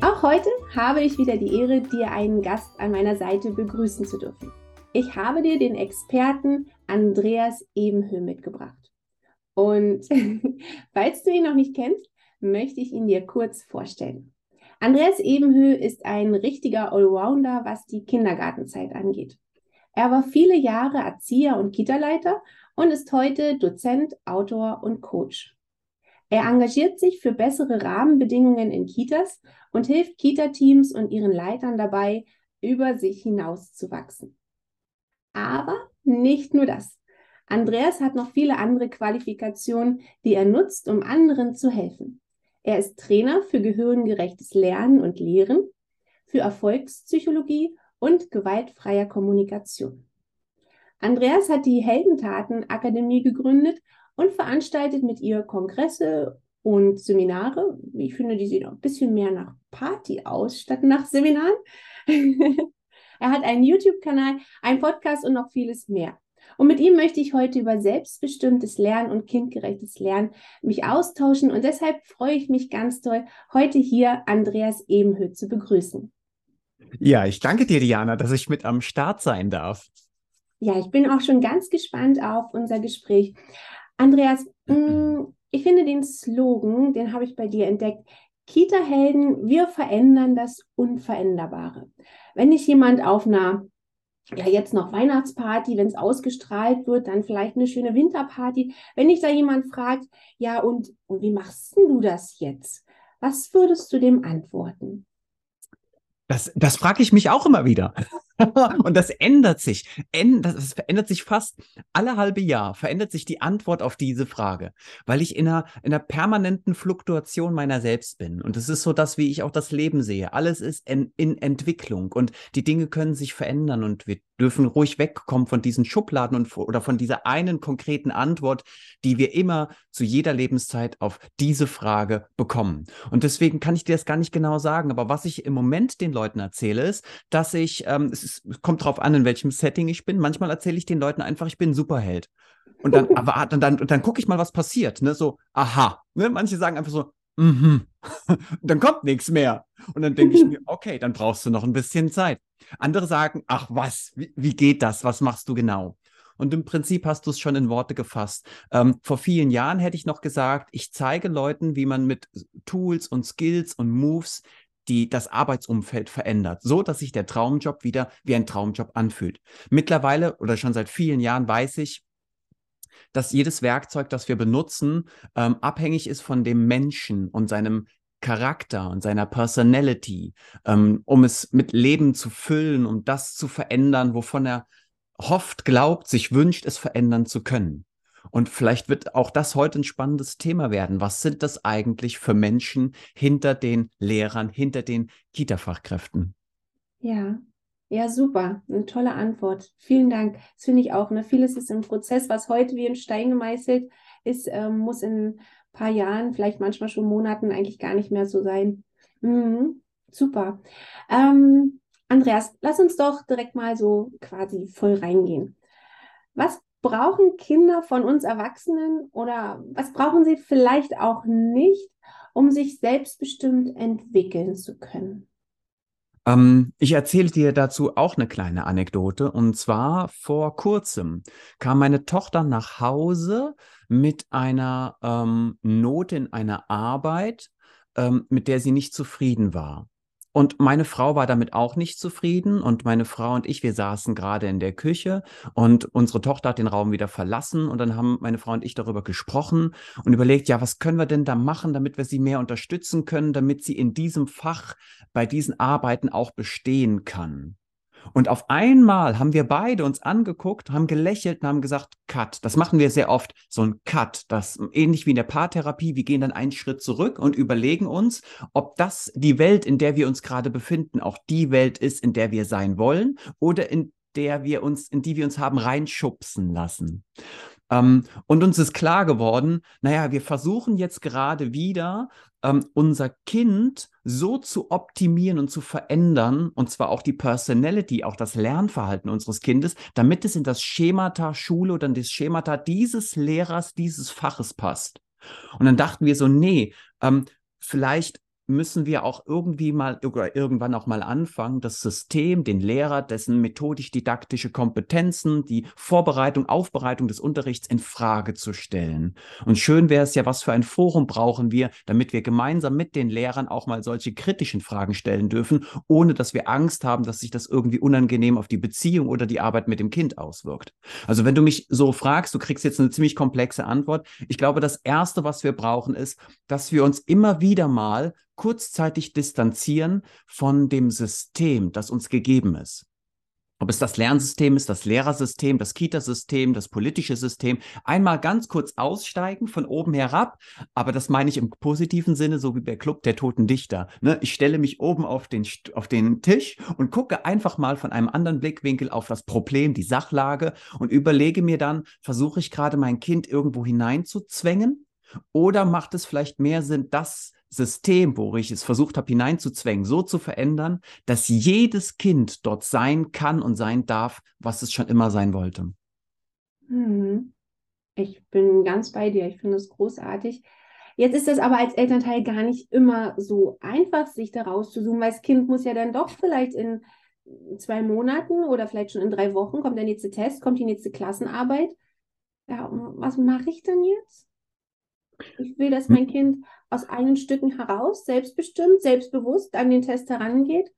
Auch heute habe ich wieder die Ehre, dir einen Gast an meiner Seite begrüßen zu dürfen. Ich habe dir den Experten Andreas Ebenhöh mitgebracht. Und falls du ihn noch nicht kennst, möchte ich ihn dir kurz vorstellen. Andreas Ebenhöh ist ein richtiger Allrounder, was die Kindergartenzeit angeht. Er war viele Jahre Erzieher und Kita-Leiter und ist heute Dozent, Autor und Coach. Er engagiert sich für bessere Rahmenbedingungen in Kitas und hilft Kita-Teams und ihren Leitern dabei, über sich hinaus zu wachsen. Aber nicht nur das. Andreas hat noch viele andere Qualifikationen, die er nutzt, um anderen zu helfen. Er ist Trainer für gehirngerechtes Lernen und Lehren, für Erfolgspsychologie und gewaltfreier Kommunikation. Andreas hat die Heldentaten Akademie gegründet und veranstaltet mit ihr Kongresse und Seminare. Ich finde, die sehen auch ein bisschen mehr nach Party aus statt nach Seminaren. er hat einen YouTube-Kanal, einen Podcast und noch vieles mehr. Und mit ihm möchte ich heute über selbstbestimmtes Lernen und kindgerechtes Lernen mich austauschen. Und deshalb freue ich mich ganz toll, heute hier Andreas Ebenhöht zu begrüßen. Ja, ich danke dir, Diana, dass ich mit am Start sein darf. Ja, ich bin auch schon ganz gespannt auf unser Gespräch. Andreas, mh, mm, ich finde den Slogan, den habe ich bei dir entdeckt. Kita-Helden, wir verändern das Unveränderbare. Wenn dich jemand auf einer, ja jetzt noch Weihnachtsparty, wenn es ausgestrahlt wird, dann vielleicht eine schöne Winterparty, wenn dich da jemand fragt, ja und, und wie machst du das jetzt? Was würdest du dem antworten? Das, das frage ich mich auch immer wieder. und das ändert sich. Das verändert sich fast alle halbe Jahr, verändert sich die Antwort auf diese Frage, weil ich in einer, in einer permanenten Fluktuation meiner selbst bin. Und es ist so das, wie ich auch das Leben sehe. Alles ist in, in Entwicklung und die Dinge können sich verändern und wir dürfen ruhig wegkommen von diesen Schubladen und oder von dieser einen konkreten Antwort, die wir immer zu jeder Lebenszeit auf diese Frage bekommen. Und deswegen kann ich dir das gar nicht genau sagen. Aber was ich im Moment den Leuten erzähle, ist, dass ich, ähm, es es kommt drauf an, in welchem Setting ich bin. Manchmal erzähle ich den Leuten einfach, ich bin ein Superheld. Und dann, aber dann, dann, dann gucke ich mal, was passiert. Ne? So, aha. Ne? Manche sagen einfach so, mhm. dann kommt nichts mehr. Und dann denke ich mir, okay, dann brauchst du noch ein bisschen Zeit. Andere sagen, ach was, wie, wie geht das? Was machst du genau? Und im Prinzip hast du es schon in Worte gefasst. Ähm, vor vielen Jahren hätte ich noch gesagt, ich zeige Leuten, wie man mit Tools und Skills und Moves die das Arbeitsumfeld verändert, so dass sich der Traumjob wieder wie ein Traumjob anfühlt. Mittlerweile oder schon seit vielen Jahren weiß ich, dass jedes Werkzeug, das wir benutzen, ähm, abhängig ist von dem Menschen und seinem Charakter und seiner Personality, ähm, um es mit Leben zu füllen, um das zu verändern, wovon er hofft, glaubt, sich wünscht, es verändern zu können. Und vielleicht wird auch das heute ein spannendes Thema werden. Was sind das eigentlich für Menschen hinter den Lehrern, hinter den Kita-Fachkräften? Ja, ja, super. Eine tolle Antwort. Vielen Dank. Das finde ich auch. Ne? Vieles ist im Prozess, was heute wie in Stein gemeißelt ist, ähm, muss in ein paar Jahren, vielleicht manchmal schon Monaten eigentlich gar nicht mehr so sein. Mhm. Super. Ähm, Andreas, lass uns doch direkt mal so quasi voll reingehen. Was brauchen Kinder von uns Erwachsenen oder was brauchen sie vielleicht auch nicht, um sich selbstbestimmt entwickeln zu können? Ähm, ich erzähle dir dazu auch eine kleine Anekdote. Und zwar vor kurzem kam meine Tochter nach Hause mit einer ähm, Note in einer Arbeit, ähm, mit der sie nicht zufrieden war. Und meine Frau war damit auch nicht zufrieden. Und meine Frau und ich, wir saßen gerade in der Küche und unsere Tochter hat den Raum wieder verlassen. Und dann haben meine Frau und ich darüber gesprochen und überlegt, ja, was können wir denn da machen, damit wir sie mehr unterstützen können, damit sie in diesem Fach bei diesen Arbeiten auch bestehen kann. Und auf einmal haben wir beide uns angeguckt, haben gelächelt und haben gesagt, Cut. Das machen wir sehr oft, so ein Cut. Das ähnlich wie in der Paartherapie. Wir gehen dann einen Schritt zurück und überlegen uns, ob das die Welt, in der wir uns gerade befinden, auch die Welt ist, in der wir sein wollen oder in der wir uns, in die wir uns haben reinschubsen lassen. Ähm, und uns ist klar geworden, naja, wir versuchen jetzt gerade wieder ähm, unser Kind so zu optimieren und zu verändern, und zwar auch die Personality, auch das Lernverhalten unseres Kindes, damit es in das Schemata Schule oder in das Schemata dieses Lehrers, dieses Faches passt. Und dann dachten wir so, nee, ähm, vielleicht müssen wir auch irgendwie mal irgendwann auch mal anfangen, das System, den Lehrer, dessen methodisch-didaktische Kompetenzen, die Vorbereitung, Aufbereitung des Unterrichts in Frage zu stellen. Und schön wäre es ja, was für ein Forum brauchen wir, damit wir gemeinsam mit den Lehrern auch mal solche kritischen Fragen stellen dürfen, ohne dass wir Angst haben, dass sich das irgendwie unangenehm auf die Beziehung oder die Arbeit mit dem Kind auswirkt. Also wenn du mich so fragst, du kriegst jetzt eine ziemlich komplexe Antwort. Ich glaube, das Erste, was wir brauchen, ist, dass wir uns immer wieder mal kurzzeitig distanzieren von dem System, das uns gegeben ist. Ob es das Lernsystem ist, das Lehrersystem, das Kitasystem, das politische System, einmal ganz kurz aussteigen von oben herab, aber das meine ich im positiven Sinne, so wie bei Club der Toten Dichter. Ne? Ich stelle mich oben auf den, auf den Tisch und gucke einfach mal von einem anderen Blickwinkel auf das Problem, die Sachlage und überlege mir dann, versuche ich gerade mein Kind irgendwo hineinzuzwängen oder macht es vielleicht mehr Sinn, das System, wo ich es versucht habe hineinzuzwängen, so zu verändern, dass jedes Kind dort sein kann und sein darf, was es schon immer sein wollte. Hm. Ich bin ganz bei dir. Ich finde es großartig. Jetzt ist das aber als Elternteil gar nicht immer so einfach, sich da rauszusuchen, weil das Kind muss ja dann doch vielleicht in zwei Monaten oder vielleicht schon in drei Wochen kommt der nächste Test, kommt die nächste Klassenarbeit. Ja, was mache ich denn jetzt? Ich will, dass mein Kind aus eigenen Stücken heraus, selbstbestimmt, selbstbewusst an den Test herangeht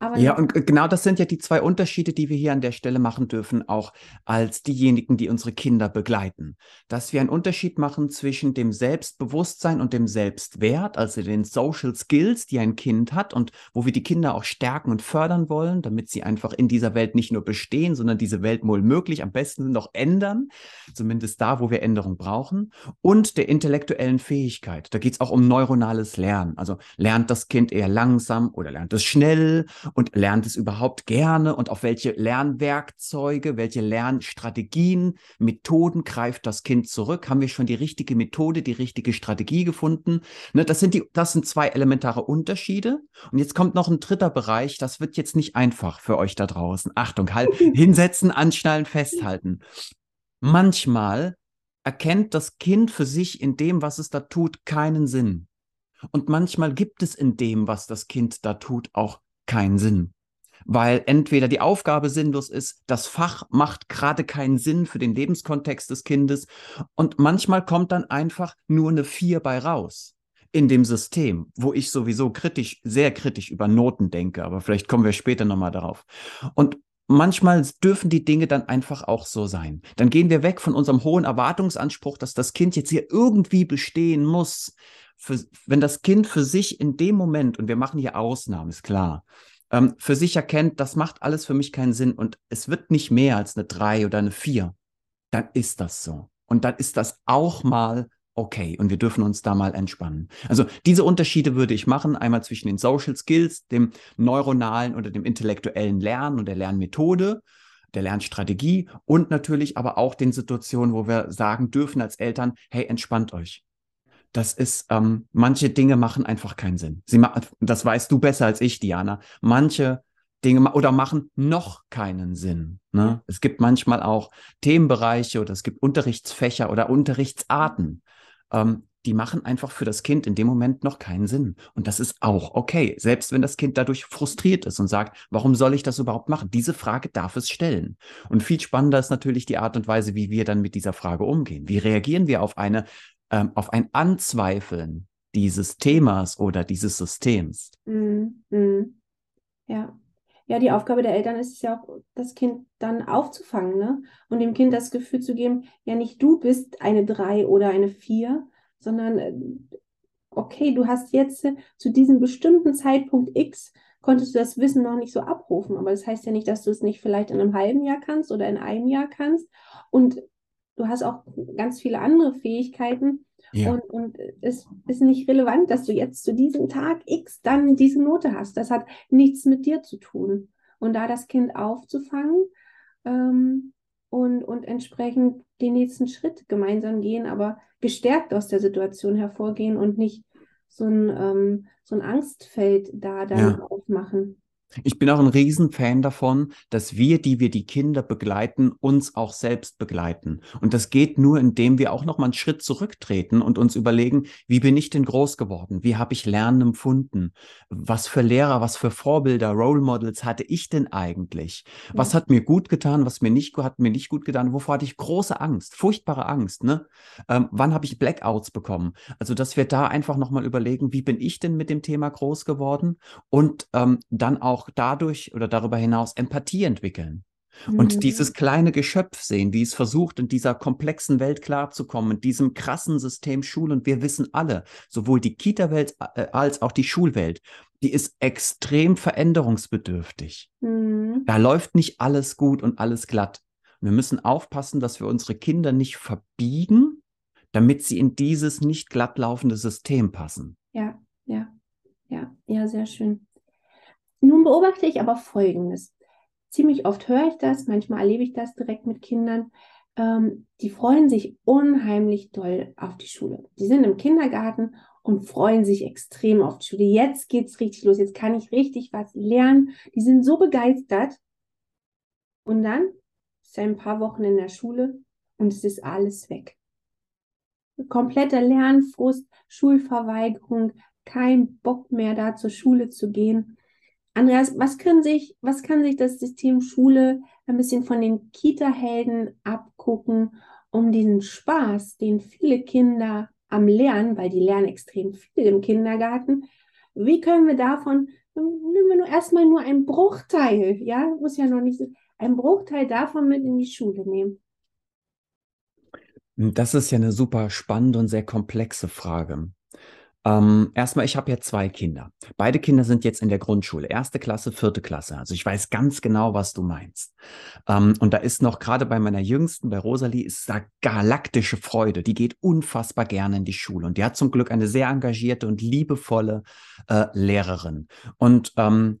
aber ja, und genau das sind ja die zwei Unterschiede, die wir hier an der Stelle machen dürfen, auch als diejenigen, die unsere Kinder begleiten. Dass wir einen Unterschied machen zwischen dem Selbstbewusstsein und dem Selbstwert, also den Social Skills, die ein Kind hat und wo wir die Kinder auch stärken und fördern wollen, damit sie einfach in dieser Welt nicht nur bestehen, sondern diese Welt wohl möglich am besten noch ändern, zumindest da, wo wir Änderung brauchen, und der intellektuellen Fähigkeit. Da geht es auch um neuronales Lernen. Also lernt das Kind eher langsam oder lernt es schnell und lernt es überhaupt gerne und auf welche Lernwerkzeuge, welche Lernstrategien, Methoden greift das Kind zurück? Haben wir schon die richtige Methode, die richtige Strategie gefunden? Ne, das, sind die, das sind zwei elementare Unterschiede. Und jetzt kommt noch ein dritter Bereich, das wird jetzt nicht einfach für euch da draußen. Achtung, halt, hinsetzen, anschnallen, festhalten. Manchmal erkennt das Kind für sich in dem, was es da tut, keinen Sinn. Und manchmal gibt es in dem, was das Kind da tut, auch keinen Sinn. Weil entweder die Aufgabe sinnlos ist, das Fach macht gerade keinen Sinn für den Lebenskontext des Kindes und manchmal kommt dann einfach nur eine Vier bei raus in dem System, wo ich sowieso kritisch, sehr kritisch über Noten denke, aber vielleicht kommen wir später nochmal darauf. Und manchmal dürfen die Dinge dann einfach auch so sein. Dann gehen wir weg von unserem hohen Erwartungsanspruch, dass das Kind jetzt hier irgendwie bestehen muss, für, wenn das Kind für sich in dem Moment, und wir machen hier Ausnahmen, ist klar, ähm, für sich erkennt, das macht alles für mich keinen Sinn und es wird nicht mehr als eine drei oder eine vier, dann ist das so. Und dann ist das auch mal okay und wir dürfen uns da mal entspannen. Also diese Unterschiede würde ich machen, einmal zwischen den Social Skills, dem neuronalen oder dem intellektuellen Lernen und der Lernmethode, der Lernstrategie und natürlich aber auch den Situationen, wo wir sagen dürfen als Eltern, hey, entspannt euch das ist, ähm, manche Dinge machen einfach keinen Sinn. Sie ma das weißt du besser als ich, Diana. Manche Dinge ma oder machen noch keinen Sinn. Ne? Es gibt manchmal auch Themenbereiche oder es gibt Unterrichtsfächer oder Unterrichtsarten, ähm, die machen einfach für das Kind in dem Moment noch keinen Sinn. Und das ist auch okay, selbst wenn das Kind dadurch frustriert ist und sagt, warum soll ich das überhaupt machen? Diese Frage darf es stellen. Und viel spannender ist natürlich die Art und Weise, wie wir dann mit dieser Frage umgehen. Wie reagieren wir auf eine ähm, auf ein Anzweifeln dieses Themas oder dieses Systems. Mm, mm. Ja. Ja, die Aufgabe der Eltern ist es ja auch, das Kind dann aufzufangen, ne? Und dem Kind das Gefühl zu geben, ja, nicht du bist eine drei oder eine vier, sondern äh, okay, du hast jetzt zu diesem bestimmten Zeitpunkt X konntest du das Wissen noch nicht so abrufen. Aber das heißt ja nicht, dass du es nicht vielleicht in einem halben Jahr kannst oder in einem Jahr kannst. Und du hast auch ganz viele andere Fähigkeiten. Ja. Und, und es ist nicht relevant, dass du jetzt zu diesem Tag X dann diese Note hast. Das hat nichts mit dir zu tun. Und da das Kind aufzufangen ähm, und, und entsprechend den nächsten Schritt gemeinsam gehen, aber gestärkt aus der Situation hervorgehen und nicht so ein, ähm, so ein Angstfeld da dann ja. aufmachen. Ich bin auch ein Riesenfan davon, dass wir, die wir die Kinder begleiten, uns auch selbst begleiten. Und das geht nur, indem wir auch noch mal einen Schritt zurücktreten und uns überlegen, wie bin ich denn groß geworden? Wie habe ich Lernen empfunden? Was für Lehrer, was für Vorbilder, Role Models hatte ich denn eigentlich? Was hat mir gut getan? Was mir nicht hat mir nicht gut getan? Wovor hatte ich große Angst, furchtbare Angst? Ne? Ähm, wann habe ich Blackouts bekommen? Also, dass wir da einfach noch mal überlegen, wie bin ich denn mit dem Thema groß geworden? Und ähm, dann auch auch dadurch oder darüber hinaus Empathie entwickeln. Und mhm. dieses kleine Geschöpf sehen, wie es versucht, in dieser komplexen Welt klarzukommen, in diesem krassen System Schule. Und wir wissen alle, sowohl die Kita-Welt äh, als auch die Schulwelt, die ist extrem veränderungsbedürftig. Mhm. Da läuft nicht alles gut und alles glatt. Wir müssen aufpassen, dass wir unsere Kinder nicht verbiegen, damit sie in dieses nicht glatt laufende System passen. Ja, ja, ja, ja, sehr schön. Nun beobachte ich aber Folgendes. Ziemlich oft höre ich das, manchmal erlebe ich das direkt mit Kindern. Ähm, die freuen sich unheimlich doll auf die Schule. Die sind im Kindergarten und freuen sich extrem auf die Schule. Jetzt geht es richtig los, jetzt kann ich richtig was lernen. Die sind so begeistert. Und dann ist ein paar Wochen in der Schule und es ist alles weg. Kompletter Lernfrust, Schulverweigerung, kein Bock mehr da zur Schule zu gehen. Andreas, was kann sich, was kann sich das System Schule ein bisschen von den Kita-Helden abgucken, um diesen Spaß, den viele Kinder am Lernen, weil die lernen extrem viel im Kindergarten, wie können wir davon, nehmen wir nur erstmal nur einen Bruchteil, ja, muss ja noch nicht einen Bruchteil davon mit in die Schule nehmen? Das ist ja eine super spannende und sehr komplexe Frage. Ähm, erstmal, ich habe ja zwei Kinder. Beide Kinder sind jetzt in der Grundschule, erste Klasse, vierte Klasse. Also ich weiß ganz genau, was du meinst. Ähm, und da ist noch gerade bei meiner Jüngsten, bei Rosalie, ist da galaktische Freude. Die geht unfassbar gerne in die Schule und die hat zum Glück eine sehr engagierte und liebevolle äh, Lehrerin. Und ähm,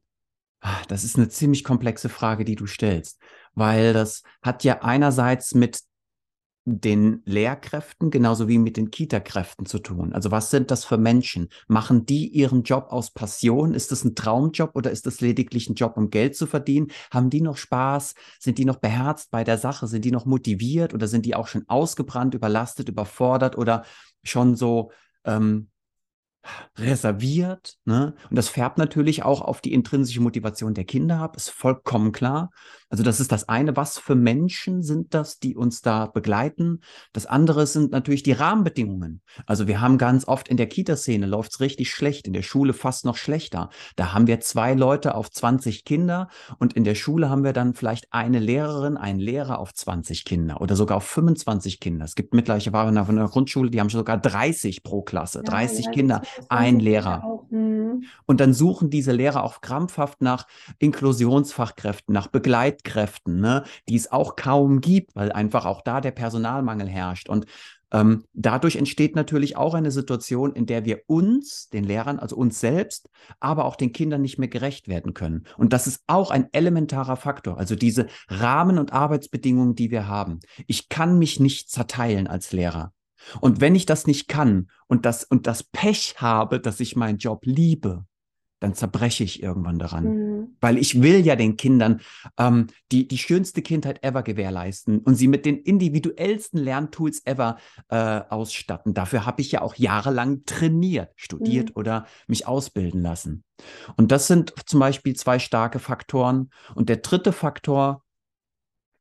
ah, das ist eine ziemlich komplexe Frage, die du stellst, weil das hat ja einerseits mit den Lehrkräften genauso wie mit den Kita-Kräften zu tun. Also was sind das für Menschen? Machen die ihren Job aus Passion? Ist das ein Traumjob oder ist das lediglich ein Job, um Geld zu verdienen? Haben die noch Spaß? Sind die noch beherzt bei der Sache? Sind die noch motiviert oder sind die auch schon ausgebrannt, überlastet, überfordert oder schon so ähm, reserviert. Ne? Und das färbt natürlich auch auf die intrinsische Motivation der Kinder ab, ist vollkommen klar. Also das ist das eine, was für Menschen sind das, die uns da begleiten. Das andere sind natürlich die Rahmenbedingungen. Also wir haben ganz oft in der Kita-Szene läuft es richtig schlecht, in der Schule fast noch schlechter. Da haben wir zwei Leute auf 20 Kinder und in der Schule haben wir dann vielleicht eine Lehrerin, einen Lehrer auf 20 Kinder oder sogar auf 25 Kinder. Es gibt mittlerweile auf einer Grundschule, die haben sogar 30 pro Klasse, 30 ja, Kinder, ein Lehrer. Mhm. Und dann suchen diese Lehrer auch krampfhaft nach Inklusionsfachkräften, nach Begleitung Zeitkräften, ne, die es auch kaum gibt, weil einfach auch da der Personalmangel herrscht. Und ähm, dadurch entsteht natürlich auch eine Situation, in der wir uns, den Lehrern, also uns selbst, aber auch den Kindern nicht mehr gerecht werden können. Und das ist auch ein elementarer Faktor, also diese Rahmen- und Arbeitsbedingungen, die wir haben. Ich kann mich nicht zerteilen als Lehrer. Und wenn ich das nicht kann und das, und das Pech habe, dass ich meinen Job liebe, dann zerbreche ich irgendwann daran. Mhm. Weil ich will ja den Kindern ähm, die, die schönste Kindheit ever gewährleisten und sie mit den individuellsten Lerntools ever äh, ausstatten. Dafür habe ich ja auch jahrelang trainiert, studiert mhm. oder mich ausbilden lassen. Und das sind zum Beispiel zwei starke Faktoren. Und der dritte Faktor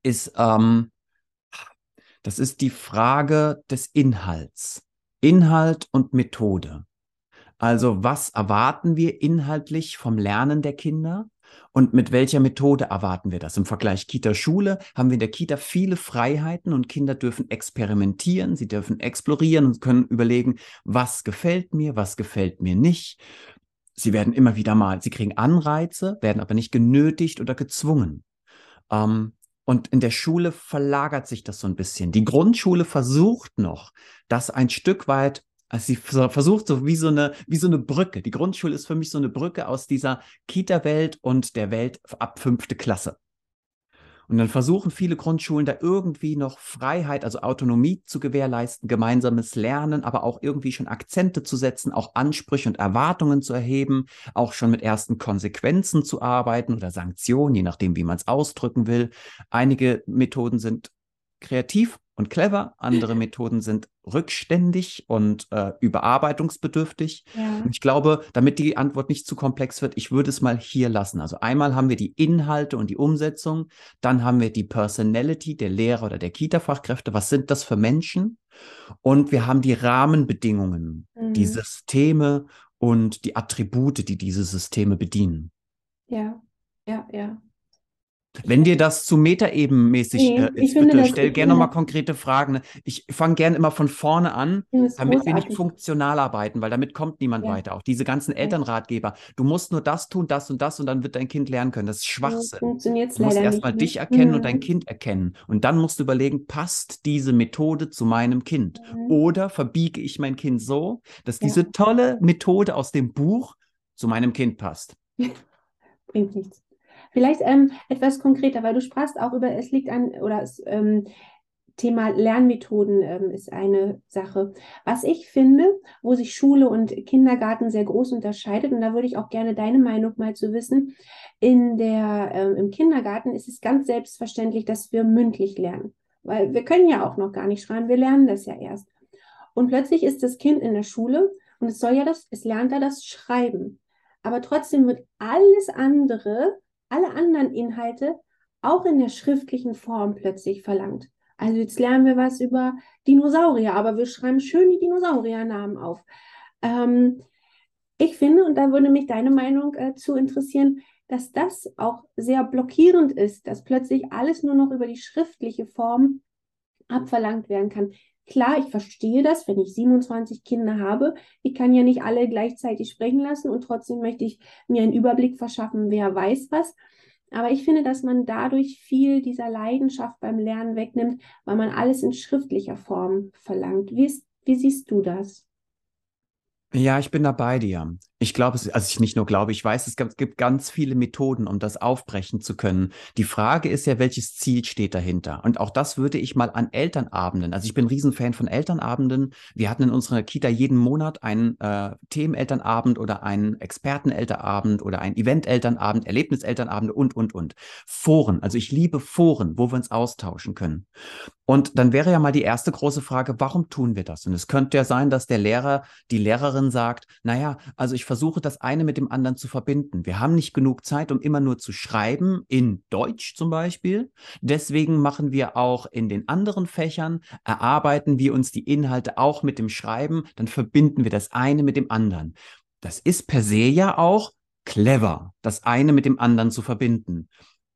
ist, ähm, das ist die Frage des Inhalts. Inhalt und Methode. Also was erwarten wir inhaltlich vom Lernen der Kinder? Und mit welcher Methode erwarten wir das? Im Vergleich Kita-Schule haben wir in der Kita viele Freiheiten und Kinder dürfen experimentieren, sie dürfen explorieren und können überlegen, was gefällt mir, was gefällt mir nicht. sie werden immer wieder mal, sie kriegen Anreize, werden aber nicht genötigt oder gezwungen. Ähm, und in der Schule verlagert sich das so ein bisschen. Die Grundschule versucht noch, das ein Stück weit also sie versucht so wie so eine, wie so eine Brücke. Die Grundschule ist für mich so eine Brücke aus dieser Kita-Welt und der Welt ab fünfte Klasse. Und dann versuchen viele Grundschulen da irgendwie noch Freiheit, also Autonomie zu gewährleisten, gemeinsames Lernen, aber auch irgendwie schon Akzente zu setzen, auch Ansprüche und Erwartungen zu erheben, auch schon mit ersten Konsequenzen zu arbeiten oder Sanktionen, je nachdem, wie man es ausdrücken will. Einige Methoden sind kreativ und clever, andere Methoden sind rückständig und äh, überarbeitungsbedürftig. Ja. Und ich glaube, damit die Antwort nicht zu komplex wird, ich würde es mal hier lassen. Also einmal haben wir die Inhalte und die Umsetzung, dann haben wir die Personality der Lehrer oder der Kita-Fachkräfte. Was sind das für Menschen? Und wir haben die Rahmenbedingungen, mhm. die Systeme und die Attribute, die diese Systeme bedienen. Ja, ja, ja. Wenn dir das zu metaebenmäßig nee, äh, ist, bitte stell gerne nochmal konkrete Fragen. Ne? Ich fange gerne immer von vorne an, damit großartig. wir nicht funktional arbeiten, weil damit kommt niemand ja. weiter. Auch diese ganzen Elternratgeber. Du musst nur das tun, das und das und dann wird dein Kind lernen können. Das ist Schwachsinn. Funktioniert's du musst erstmal ne? dich erkennen mhm. und dein Kind erkennen. Und dann musst du überlegen, passt diese Methode zu meinem Kind? Mhm. Oder verbiege ich mein Kind so, dass ja. diese tolle Methode aus dem Buch zu meinem Kind passt? Bringt nichts. Vielleicht ähm, etwas konkreter, weil du sprachst auch über, es liegt an, oder es, ähm, Thema Lernmethoden ähm, ist eine Sache. Was ich finde, wo sich Schule und Kindergarten sehr groß unterscheidet, und da würde ich auch gerne deine Meinung mal zu wissen, in der, ähm, im Kindergarten ist es ganz selbstverständlich, dass wir mündlich lernen. Weil wir können ja auch noch gar nicht schreiben, wir lernen das ja erst. Und plötzlich ist das Kind in der Schule und es soll ja das, es lernt da das Schreiben. Aber trotzdem wird alles andere alle anderen Inhalte auch in der schriftlichen Form plötzlich verlangt. Also jetzt lernen wir was über Dinosaurier, aber wir schreiben schön die Dinosauriernamen auf. Ähm, ich finde, und da würde mich deine Meinung äh, zu interessieren, dass das auch sehr blockierend ist, dass plötzlich alles nur noch über die schriftliche Form abverlangt werden kann. Klar, ich verstehe das, wenn ich 27 Kinder habe. Ich kann ja nicht alle gleichzeitig sprechen lassen und trotzdem möchte ich mir einen Überblick verschaffen, wer weiß was. Aber ich finde, dass man dadurch viel dieser Leidenschaft beim Lernen wegnimmt, weil man alles in schriftlicher Form verlangt. Wie, ist, wie siehst du das? Ja, ich bin da bei dir. Ich glaube, also ich nicht nur glaube, ich weiß, es gibt ganz viele Methoden, um das aufbrechen zu können. Die Frage ist ja, welches Ziel steht dahinter? Und auch das würde ich mal an Elternabenden, also ich bin ein Riesenfan von Elternabenden. Wir hatten in unserer Kita jeden Monat einen äh, Themenelternabend oder einen Expertenelternabend oder einen Eventelternabend, Erlebniselternabend und, und, und. Foren, also ich liebe Foren, wo wir uns austauschen können. Und dann wäre ja mal die erste große Frage, warum tun wir das? Und es könnte ja sein, dass der Lehrer, die Lehrerin sagt, naja, also ich versuche das eine mit dem anderen zu verbinden. Wir haben nicht genug Zeit, um immer nur zu schreiben, in Deutsch zum Beispiel. Deswegen machen wir auch in den anderen Fächern, erarbeiten wir uns die Inhalte auch mit dem Schreiben, dann verbinden wir das eine mit dem anderen. Das ist per se ja auch clever, das eine mit dem anderen zu verbinden.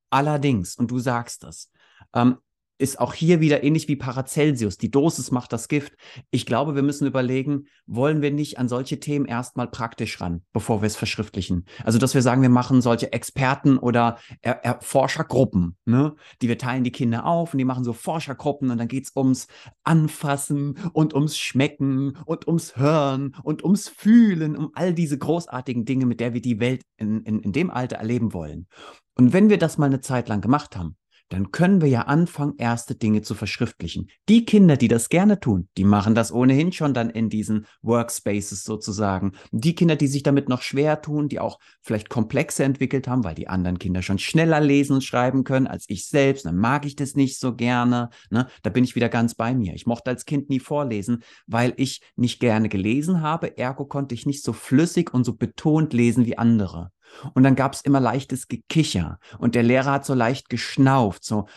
Allerdings, und du sagst das, ähm, ist auch hier wieder ähnlich wie Paracelsius. Die Dosis macht das Gift. Ich glaube, wir müssen überlegen, wollen wir nicht an solche Themen erstmal praktisch ran, bevor wir es verschriftlichen? Also, dass wir sagen, wir machen solche Experten oder er er Forschergruppen, ne? die wir teilen die Kinder auf und die machen so Forschergruppen und dann geht es ums Anfassen und ums Schmecken und ums Hören und ums Fühlen, um all diese großartigen Dinge, mit der wir die Welt in, in, in dem Alter erleben wollen. Und wenn wir das mal eine Zeit lang gemacht haben, dann können wir ja anfangen, erste Dinge zu verschriftlichen. Die Kinder, die das gerne tun, die machen das ohnehin schon dann in diesen Workspaces sozusagen. Die Kinder, die sich damit noch schwer tun, die auch vielleicht Komplexe entwickelt haben, weil die anderen Kinder schon schneller lesen und schreiben können als ich selbst, dann mag ich das nicht so gerne. Ne? Da bin ich wieder ganz bei mir. Ich mochte als Kind nie vorlesen, weil ich nicht gerne gelesen habe. Ergo konnte ich nicht so flüssig und so betont lesen wie andere. Und dann gab es immer leichtes Gekicher und der Lehrer hat so leicht geschnauft, so.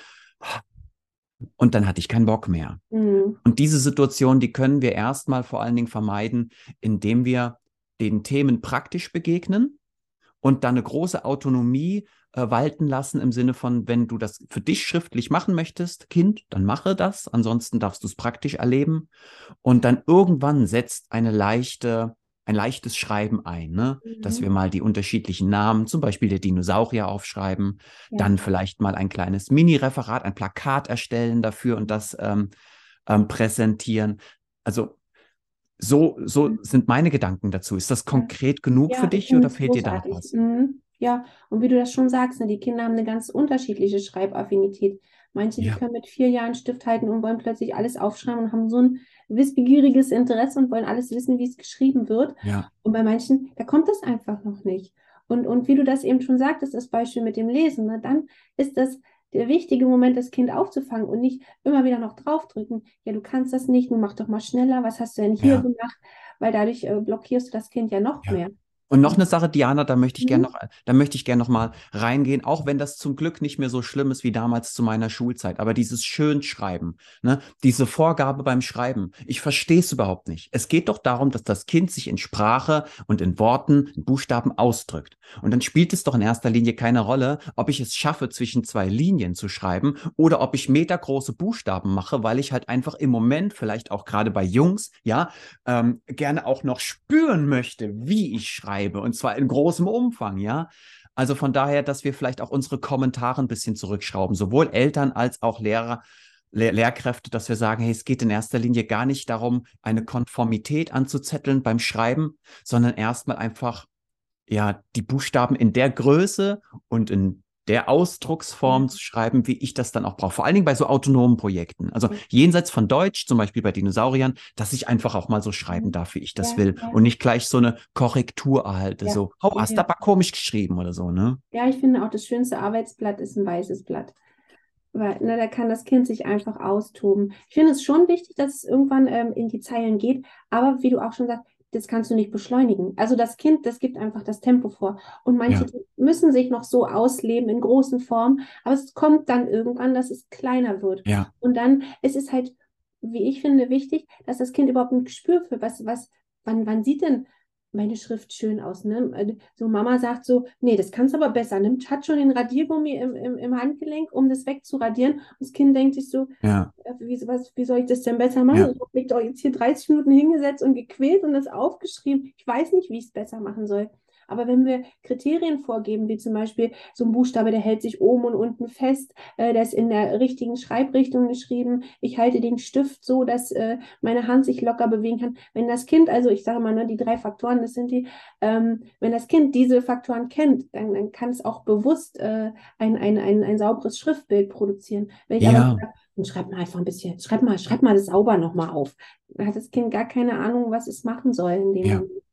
Und dann hatte ich keinen Bock mehr. Mhm. Und diese Situation, die können wir erstmal vor allen Dingen vermeiden, indem wir den Themen praktisch begegnen und dann eine große Autonomie äh, walten lassen im Sinne von, wenn du das für dich schriftlich machen möchtest, Kind, dann mache das. Ansonsten darfst du es praktisch erleben. Und dann irgendwann setzt eine leichte ein leichtes Schreiben ein, ne? Mhm. dass wir mal die unterschiedlichen Namen, zum Beispiel der Dinosaurier aufschreiben, Ja. dann vielleicht mal ein kleines Mini-Referat, ein Plakat erstellen dafür und das ähm, ähm, präsentieren. Also so, so Mhm. sind meine Gedanken dazu. Ist das konkret genug Ja, für ich dich oder fehlt dir da großartig. was? Mhm. Ja, und wie du das schon sagst, ne, die Kinder haben eine ganz unterschiedliche Schreibaffinität. Manche, die Ja. können mit vier Jahren Stift halten und wollen plötzlich alles aufschreiben und haben so ein wissbegieriges Interesse und wollen alles wissen, wie es geschrieben wird. Ja, Und bei manchen, da kommt das einfach noch nicht. Und, und wie du das eben schon sagtest, das Beispiel mit dem Lesen, ne, dann ist das der wichtige Moment, das Kind aufzufangen und nicht immer wieder noch draufdrücken. Ja, du kannst das nicht, nun mach doch mal schneller, was hast du denn hier Ja. gemacht? Weil dadurch äh, blockierst du das Kind ja noch Ja. mehr. Und noch eine Sache, Diana, da möchte ich Mhm. gerne noch, da möchte ich gerne noch mal reingehen, auch wenn das zum Glück nicht mehr so schlimm ist wie damals zu meiner Schulzeit. Aber dieses Schönschreiben, ne, diese Vorgabe beim Schreiben, ich verstehe es überhaupt nicht. Es geht doch darum, dass das Kind sich in Sprache und in Worten, in Buchstaben ausdrückt. Und dann spielt es doch in erster Linie keine Rolle, ob ich es schaffe, zwischen zwei Linien zu schreiben oder ob ich metergroße Buchstaben mache, weil ich halt einfach im Moment, vielleicht auch gerade bei Jungs, ja, ähm, gerne auch noch spüren möchte, wie ich schreibe und zwar in großem Umfang, ja. Also von daher, dass wir vielleicht auch unsere Kommentare ein bisschen zurückschrauben, sowohl Eltern als auch Lehrer, Lehr Lehrkräfte, dass wir sagen, hey, es geht in erster Linie gar nicht darum, eine Konformität anzuzetteln beim Schreiben, sondern erstmal einfach ja die Buchstaben in der Größe und in der Ausdrucksform Ja. zu schreiben, wie ich das dann auch brauche. Vor allen Dingen bei so autonomen Projekten. Also jenseits von Deutsch, zum Beispiel bei Dinosauriern, dass ich einfach auch mal so schreiben Mhm. darf, wie ich das Ja, will ja. und nicht gleich so eine Korrektur erhalte. Ja. So, oh, hast du aber komisch geschrieben oder so, ne? Ja, ich finde auch, das schönste Arbeitsblatt ist ein weißes Blatt. Weil, ne, da kann das Kind sich einfach austoben. Ich finde es schon wichtig, dass es irgendwann ähm, in die Zeilen geht, aber wie du auch schon sagst, das kannst du nicht beschleunigen. Also das Kind, das gibt einfach das Tempo vor. Und manche Ja. müssen sich noch so ausleben in großen Formen, aber es kommt dann irgendwann, dass es kleiner wird. Ja, Und dann ist es halt, wie ich finde, wichtig, dass das Kind überhaupt ein Gespür für was, was, wann, wann sieht denn meine Schrift schön aus, ne? Äh, So Mama sagt so, nee, das kannst du aber besser. Nimmt, hat schon den Radiergummi im, im, im Handgelenk, um das wegzuradieren. Und das Kind denkt sich so, ja, äh, wie, was, wie soll ich das denn besser machen? Ja. Ich habe mich doch jetzt hier 30 Minuten hingesetzt und gequält und das aufgeschrieben. Ich weiß nicht, wie ich es besser machen soll. Aber wenn wir Kriterien vorgeben, wie zum Beispiel so ein Buchstabe, der hält sich oben und unten fest, äh, der ist in der richtigen Schreibrichtung geschrieben, ich halte den Stift so, dass äh, meine Hand sich locker bewegen kann. Wenn das Kind, also ich sage mal, ne, die drei Faktoren, das sind die, ähm, wenn das Kind diese Faktoren kennt, dann, dann kann es auch bewusst äh, ein, ein, ein, ein sauberes Schriftbild produzieren. Wenn ich aber Ja. sage, und schreib mal einfach ein bisschen, schreib mal, schreib mal das sauber nochmal auf. Dann hat das Kind gar keine Ahnung, was es machen soll in dem Ja. Moment.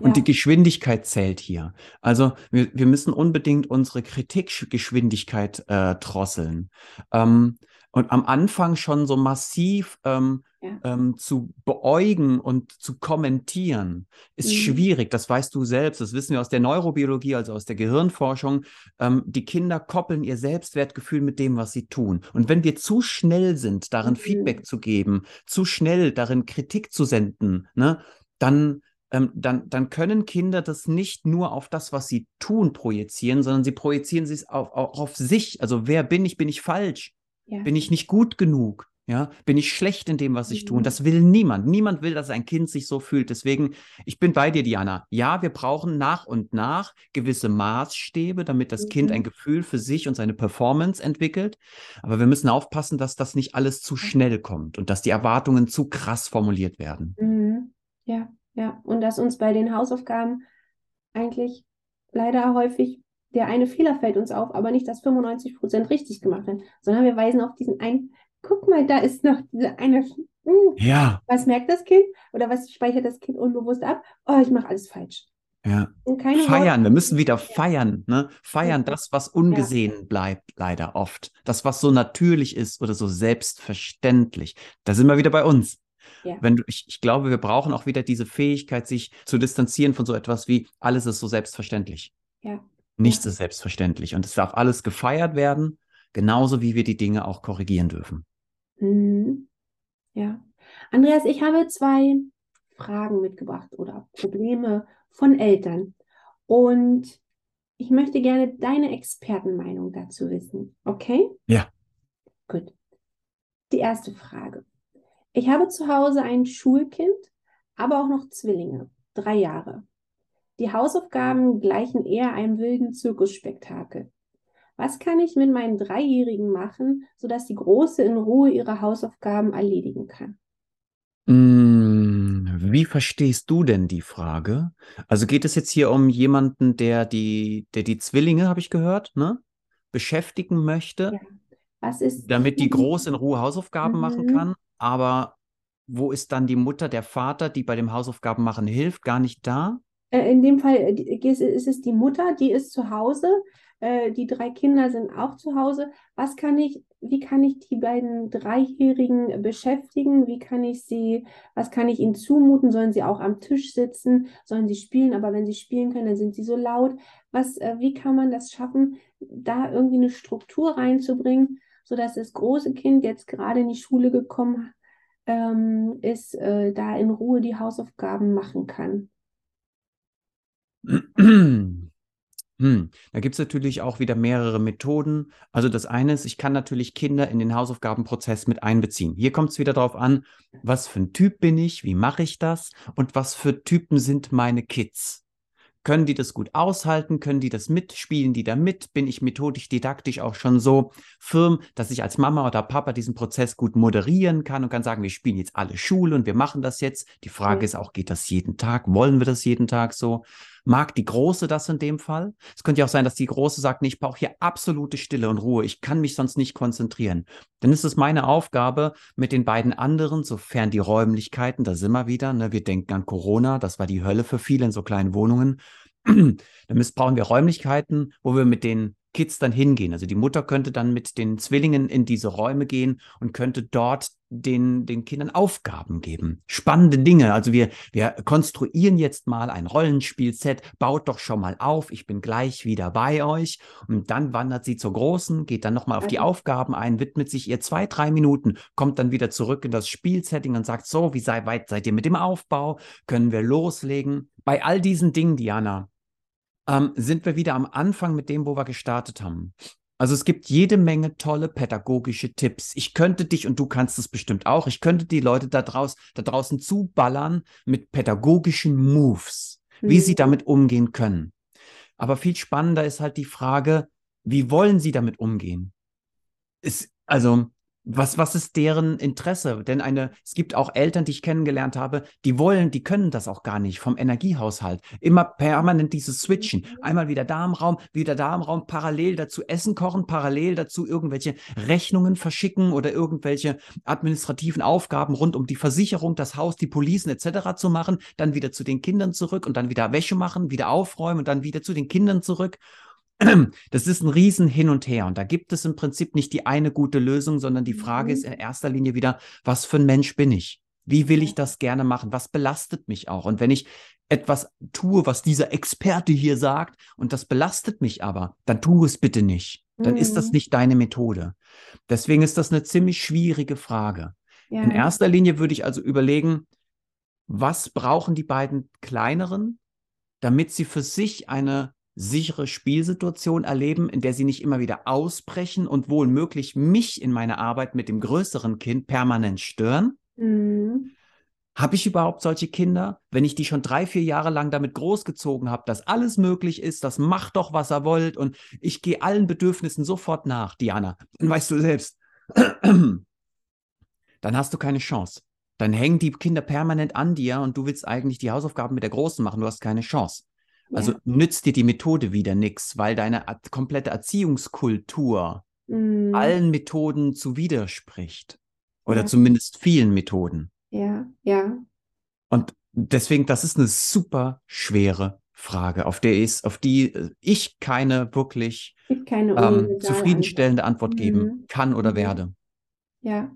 Und Ja. die Geschwindigkeit zählt hier. Also wir, wir müssen unbedingt unsere Kritikgeschwindigkeit äh, drosseln. Ähm, und am Anfang schon so massiv ähm, Ja. ähm, zu beäugen und zu kommentieren, ist Mhm. schwierig. Das weißt du selbst. Das wissen wir aus der Neurobiologie, also aus der Gehirnforschung. Ähm, die Kinder koppeln ihr Selbstwertgefühl mit dem, was sie tun. Und wenn wir zu schnell sind, darin Mhm. Feedback zu geben, zu schnell darin Kritik zu senden, ne, dann ähm, dann, dann können Kinder das nicht nur auf das, was sie tun, projizieren, sondern sie projizieren es auf, auch auf sich. Also wer bin ich? Bin ich falsch? Ja. Bin ich nicht gut genug? Ja, bin ich schlecht in dem, was ich tue? Und Mhm. das will niemand. Niemand will, dass ein Kind sich so fühlt. Deswegen, ich bin bei dir, Diana. Ja, wir brauchen nach und nach gewisse Maßstäbe, damit das Kind Mhm. ein Gefühl für sich und seine Performance entwickelt. Aber wir müssen aufpassen, dass das nicht alles zu schnell kommt und dass die Erwartungen zu krass formuliert werden. Mhm. Ja, ja. Und dass uns bei den Hausaufgaben eigentlich leider häufig der eine Fehler fällt uns auf, aber nicht, dass 95 Prozent richtig gemacht werden, sondern wir weisen auf diesen einen, guck mal, da ist noch diese eine, hm, Ja, was merkt das Kind oder was speichert das Kind unbewusst ab? Oh, ich mache alles falsch. ja. Feiern, wir Worte. müssen wieder feiern, ne? Feiern Ja. das, was ungesehen bleibt, leider oft. Das, was so natürlich ist oder so selbstverständlich. Da sind wir wieder bei uns. Ja. Wenn du, ich, ich glaube, wir brauchen auch wieder diese Fähigkeit, sich zu distanzieren von so etwas wie alles ist so selbstverständlich. Ja. Nichts Ja. ist selbstverständlich. Und es darf alles gefeiert werden, genauso wie wir die Dinge auch korrigieren dürfen. Mhm. Ja. Andreas, ich habe zwei Fragen mitgebracht oder Probleme von Eltern. Und ich möchte gerne deine Expertenmeinung dazu wissen. Okay? Ja. Gut. Die erste Frage. Ich habe zu Hause ein Schulkind, aber auch noch Zwillinge. drei Jahre. Die Hausaufgaben gleichen eher einem wilden Zirkusspektakel. Was kann ich mit meinen Dreijährigen machen, sodass die Große in Ruhe ihre Hausaufgaben erledigen kann? Mm, Wie verstehst du denn die Frage? Also geht es jetzt hier um jemanden, der die, der die Zwillinge, habe ich gehört, ne, beschäftigen möchte, Ja. Was ist damit die? Große in Ruhe Hausaufgaben machen Mhm. kann, aber wo ist dann die Mutter, der Vater, die bei dem Hausaufgaben machen hilft, gar nicht da? Äh, In dem Fall äh, ist es die Mutter, die ist zu Hause. Äh, Die drei Kinder sind auch zu Hause. Was kann ich, wie kann ich die beiden Dreijährigen beschäftigen? Wie kann ich sie, was kann ich ihnen zumuten? Sollen sie auch am Tisch sitzen? Sollen sie spielen? Aber wenn sie spielen können, dann sind sie so laut. Was, wie kann man das schaffen, da irgendwie eine Struktur reinzubringen, sodass das große Kind jetzt gerade in die Schule gekommen ähm, ist, äh, da in Ruhe die Hausaufgaben machen kann? Hm, da gibt es natürlich auch wieder mehrere Methoden. Also das eine ist, ich kann natürlich Kinder in den Hausaufgabenprozess mit einbeziehen. Hier kommt es wieder darauf an, was für ein Typ bin ich, wie mache ich das und was für Typen sind meine Kids. Können die das gut aushalten? Können die das mitspielen? Die da mit? Bin ich methodisch, didaktisch auch schon so firm, dass ich als Mama oder Papa diesen Prozess gut moderieren kann und kann sagen, wir spielen jetzt alle Schule und wir machen das jetzt. Die Frage Ja. ist auch, geht das jeden Tag? Wollen wir das jeden Tag so? Mag die Große das in dem Fall? Es könnte ja auch sein, dass die Große sagt, nee, ich brauche hier absolute Stille und Ruhe. Ich kann mich sonst nicht konzentrieren. Dann ist es meine Aufgabe, mit den beiden anderen, sofern die Räumlichkeiten, da sind wir wieder, ne, wir denken an Corona, das war die Hölle für viele in so kleinen Wohnungen. Dann missbrauchen wir Räumlichkeiten, wo wir mit den Kids dann hingehen. Also die Mutter könnte dann mit den Zwillingen in diese Räume gehen und könnte dort den, den Kindern Aufgaben geben. Spannende Dinge. Also wir, wir konstruieren jetzt mal ein Rollenspielset, baut doch schon mal auf, ich bin gleich wieder bei euch. Und dann wandert sie zur Großen, geht dann nochmal auf die Also- Aufgaben ein, widmet sich ihr zwei, drei Minuten, kommt dann wieder zurück in das Spielsetting und sagt, so, wie sei, weit seid ihr mit dem Aufbau? Können wir loslegen? Bei all diesen Dingen, Diana, ähm, sind wir wieder am Anfang mit dem, wo wir gestartet haben. Also es gibt jede Menge tolle pädagogische Tipps. Ich könnte dich, und du kannst es bestimmt auch, ich könnte die Leute da, draus, da draußen zuballern mit pädagogischen Moves, wie sie Mhm. damit umgehen können. Aber viel spannender ist halt die Frage, wie wollen sie damit umgehen? Ist, also, was, was ist deren Interesse? Denn eine, es gibt auch Eltern, die ich kennengelernt habe, die wollen, die können das auch gar nicht vom Energiehaushalt. Immer permanent dieses Switchen. Einmal wieder da im Raum, wieder da im Raum, parallel dazu Essen kochen, parallel dazu irgendwelche Rechnungen verschicken oder irgendwelche administrativen Aufgaben rund um die Versicherung, das Haus, die Policen etc. zu machen, dann wieder zu den Kindern zurück und dann wieder Wäsche machen, wieder aufräumen und dann wieder zu den Kindern zurück. Das ist ein Riesen hin und her. Und da gibt es im Prinzip nicht die eine gute Lösung, sondern die Frage Mhm. ist in erster Linie wieder, was für ein Mensch bin ich? Wie will ich das gerne machen? Was belastet mich auch? Und wenn ich etwas tue, was dieser Experte hier sagt, und das belastet mich aber, dann tu es bitte nicht. Dann ist das Mhm. nicht deine Methode. Deswegen ist das eine ziemlich schwierige Frage. In Ja. erster Linie würde ich also überlegen, was brauchen die beiden kleineren, damit sie für sich eine sichere Spielsituation erleben, in der sie nicht immer wieder ausbrechen und wohl möglich mich in meiner Arbeit mit dem größeren Kind permanent stören? Mhm. Habe ich überhaupt solche Kinder? Wenn ich die schon drei, vier Jahre lang damit großgezogen habe, dass alles möglich ist, das macht doch, was er wollt und ich gehe allen Bedürfnissen sofort nach, Diana, dann weißt du selbst, dann hast du keine Chance. Dann hängen die Kinder permanent an dir und du willst eigentlich die Hausaufgaben mit der Großen machen, du hast keine Chance. Also Ja. nützt dir die Methode wieder nichts, weil deine komplette Erziehungskultur Mhm. allen Methoden zu widerspricht. Oder Ja. zumindest vielen Methoden. Ja, ja. Und deswegen, das ist eine super schwere Frage, auf der ist, auf die äh, ich keine wirklich keine ähm, zufriedenstellende Antwort geben Mhm. kann oder Mhm. werde. Ja.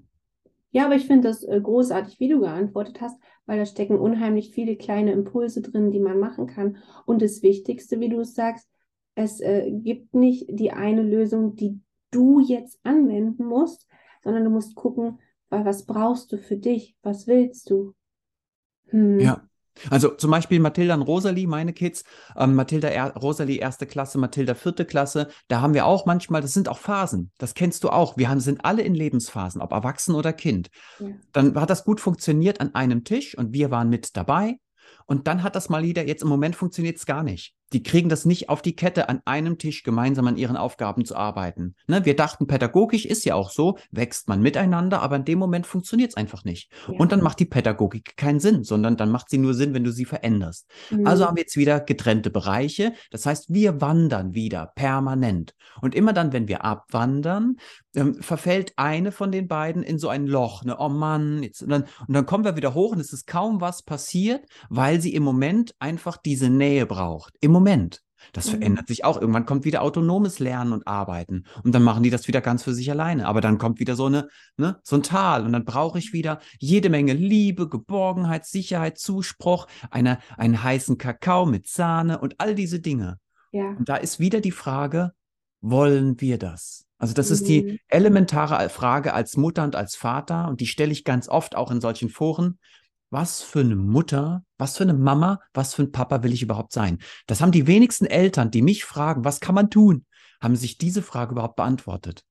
Ja, aber ich finde das äh, großartig, wie du geantwortet hast, weil da stecken unheimlich viele kleine Impulse drin, die man machen kann. Und das Wichtigste, wie du es sagst, es äh, gibt nicht die eine Lösung, die du jetzt anwenden musst, sondern du musst gucken, wa- was brauchst du für dich? Was willst du? Hm. Ja. Also zum Beispiel Mathilda und Rosalie, meine Kids, ähm, Mathilda, er, Rosalie erste Klasse, Mathilda vierte Klasse, da haben wir auch manchmal, das sind auch Phasen, das kennst du auch. Wir haben, sind alle in Lebensphasen, ob erwachsen oder Kind. Ja. Dann hat das gut funktioniert an einem Tisch und wir waren mit dabei. Und dann hat das mal wieder, jetzt im Moment funktioniert es gar nicht. Die kriegen das nicht auf die Kette, an einem Tisch gemeinsam an ihren Aufgaben zu arbeiten. Ne? Wir dachten, pädagogisch ist ja auch so, wächst man miteinander, aber in dem Moment funktioniert es einfach nicht. Ja. Und dann macht die Pädagogik keinen Sinn, sondern dann macht sie nur Sinn, wenn du sie veränderst. Mhm. Also haben wir jetzt wieder getrennte Bereiche. Das heißt, wir wandern wieder permanent. Und immer dann, wenn wir abwandern, ähm, verfällt eine von den beiden in so ein Loch. Ne? Oh Mann, jetzt, und, dann, und dann kommen wir wieder hoch und es ist kaum was passiert, weil sie im Moment einfach diese Nähe braucht. Im Moment. Das mhm. verändert sich auch. Irgendwann kommt wieder autonomes Lernen und Arbeiten. Und dann machen die das wieder ganz für sich alleine. Aber dann kommt wieder so, eine, ne, so ein Tal. Und dann brauche ich wieder jede Menge Liebe, Geborgenheit, Sicherheit, Zuspruch, eine, einen heißen Kakao mit Sahne und all diese Dinge. Ja. Und da ist wieder die Frage, wollen wir das? Also das mhm. ist die mhm. elementare Frage als Mutter und als Vater. Und die stelle ich ganz oft auch in solchen Foren was für eine Mutter, was für eine Mama, was für ein Papa will ich überhaupt sein? Das haben die wenigsten Eltern, die mich fragen, was kann man tun, haben sich diese Frage überhaupt beantwortet.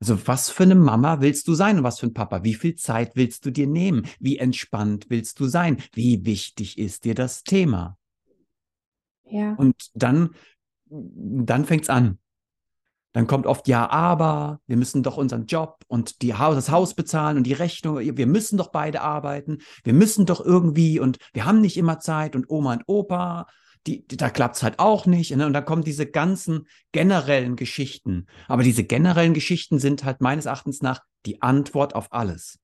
Also was für eine Mama willst du sein und was für ein Papa? Wie viel Zeit willst du dir nehmen? Wie entspannt willst du sein? Wie wichtig ist dir das Thema? Ja. Und dann, dann fängt's an. Dann kommt oft ja, aber wir müssen doch unseren Job und die das Haus bezahlen und die Rechnung. Wir müssen doch beide arbeiten. Wir müssen doch irgendwie und wir haben nicht immer Zeit und Oma und Opa. Die, die, da klappt es halt auch nicht. Ne? Und dann kommen diese ganzen generellen Geschichten. Aber diese generellen Geschichten sind halt meines Erachtens nach die Antwort auf alles.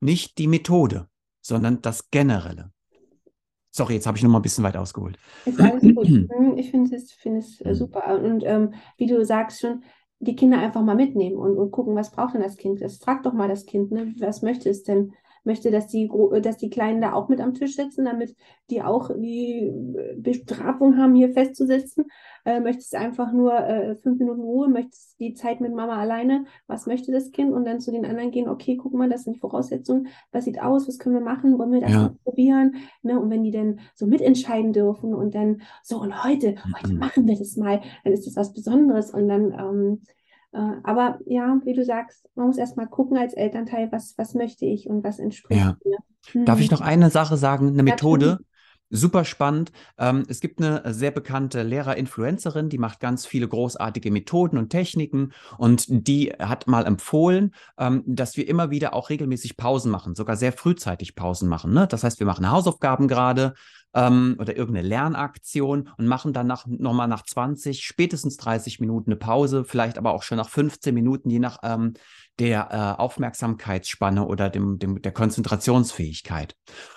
Nicht die Methode, sondern das Generelle. Sorry, jetzt habe ich noch mal ein bisschen weit ausgeholt. Ist alles gut. Hm, ich finde es, find es super. Und ähm, wie du sagst schon, die Kinder einfach mal mitnehmen und, und gucken, was braucht denn das Kind? Das fragt doch mal das Kind, ne? was möchte es denn? Möchte, dass die, dass die Kleinen da auch mit am Tisch sitzen, damit die auch die Bestrafung haben, hier festzusitzen. Äh, möchtest einfach nur äh, fünf Minuten Ruhe, möchtest die Zeit mit Mama alleine, was möchte das Kind? Und dann zu den anderen gehen, okay, guck mal, das sind die Voraussetzungen, was sieht aus, was können wir machen, wollen wir das ja. probieren? Ne? Und wenn die dann so mitentscheiden dürfen und dann so, und heute, heute mhm. machen wir das mal, dann ist das was Besonderes und dann ähm, äh, aber ja, wie du sagst, man muss erstmal gucken als Elternteil, was, was möchte ich und was entspricht ja. mir. Darf ich noch eine Sache sagen, eine Methode? Super spannend. Ähm, es gibt eine sehr bekannte Lehrer-Influencerin, die macht ganz viele großartige Methoden und Techniken und die hat mal empfohlen, ähm, dass wir immer wieder auch regelmäßig Pausen machen, sogar sehr frühzeitig Pausen machen. Ne? Das heißt, wir machen Hausaufgaben gerade ähm, oder irgendeine Lernaktion und machen dann nach, nochmal nach 20, spätestens 30 Minuten eine Pause, vielleicht aber auch schon nach 15 Minuten, je nach ähm, der äh, Aufmerksamkeitsspanne oder dem, dem, der Konzentrationsfähigkeit.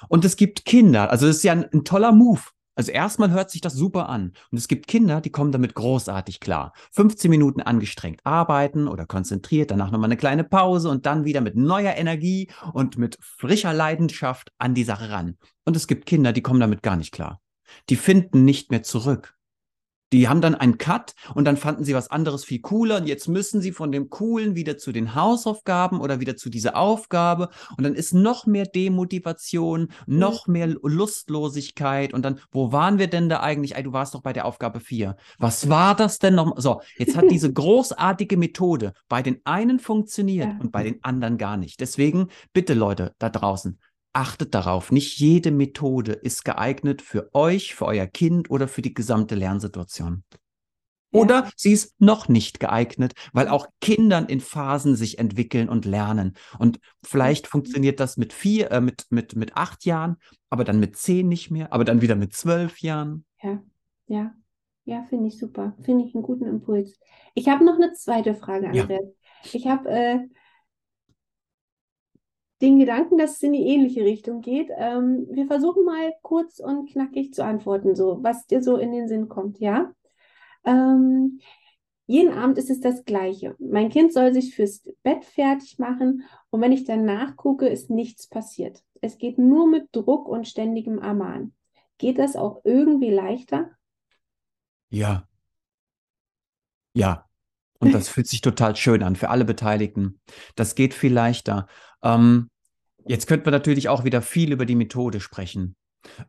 Und es gibt Kinder, also es ist ja ein, ein toller Move. Also erstmal hört sich das super an. Und es gibt Kinder, die kommen damit großartig klar. 15 Minuten angestrengt arbeiten oder konzentriert, danach nochmal eine kleine Pause und dann wieder mit neuer Energie und mit frischer Leidenschaft an die Sache ran. Und es gibt Kinder, die kommen damit gar nicht klar. Die finden nicht mehr zurück. Die haben dann einen Cut und dann fanden sie was anderes viel cooler und jetzt müssen sie von dem Coolen wieder zu den Hausaufgaben oder wieder zu dieser Aufgabe und dann ist noch mehr Demotivation, noch mehr Lustlosigkeit und dann, wo waren wir denn da eigentlich? Ey, du warst doch bei der Aufgabe 4. Was war das denn noch? So, jetzt hat diese großartige Methode bei den einen funktioniert ja. und bei den anderen gar nicht. Deswegen bitte Leute da draußen, achtet darauf, nicht jede Methode ist geeignet für euch, für euer Kind oder für die gesamte Lernsituation. Oder ja. sie ist noch nicht geeignet, weil auch Kindern in Phasen sich entwickeln und lernen. Und vielleicht mhm. funktioniert das mit vier, äh, mit, mit, mit acht Jahren, aber dann mit zehn nicht mehr, aber dann wieder mit zwölf Jahren. Ja, ja, ja, finde ich super. Finde ich einen guten Impuls. Ich habe noch eine zweite Frage, Andreas. Ja. Ich habe äh, den Gedanken, dass es in die ähnliche Richtung geht. Ähm, wir versuchen mal kurz und knackig zu antworten, so was dir so in den Sinn kommt, ja? Ähm, jeden Abend ist es das Gleiche. Mein Kind soll sich fürs Bett fertig machen und wenn ich dann nachgucke, ist nichts passiert. Es geht nur mit Druck und ständigem Ermahnen. Geht das auch irgendwie leichter? Ja. Ja. Und das fühlt sich total schön an für alle Beteiligten. Das geht viel leichter. Ähm, jetzt könnten wir natürlich auch wieder viel über die Methode sprechen.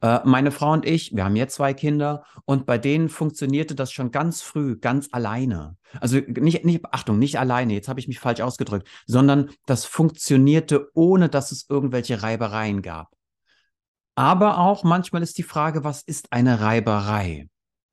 Äh, meine Frau und ich, wir haben jetzt zwei Kinder und bei denen funktionierte das schon ganz früh, ganz alleine. Also nicht, nicht Achtung, nicht alleine, jetzt habe ich mich falsch ausgedrückt, sondern das funktionierte ohne, dass es irgendwelche Reibereien gab. Aber auch manchmal ist die Frage, was ist eine Reiberei?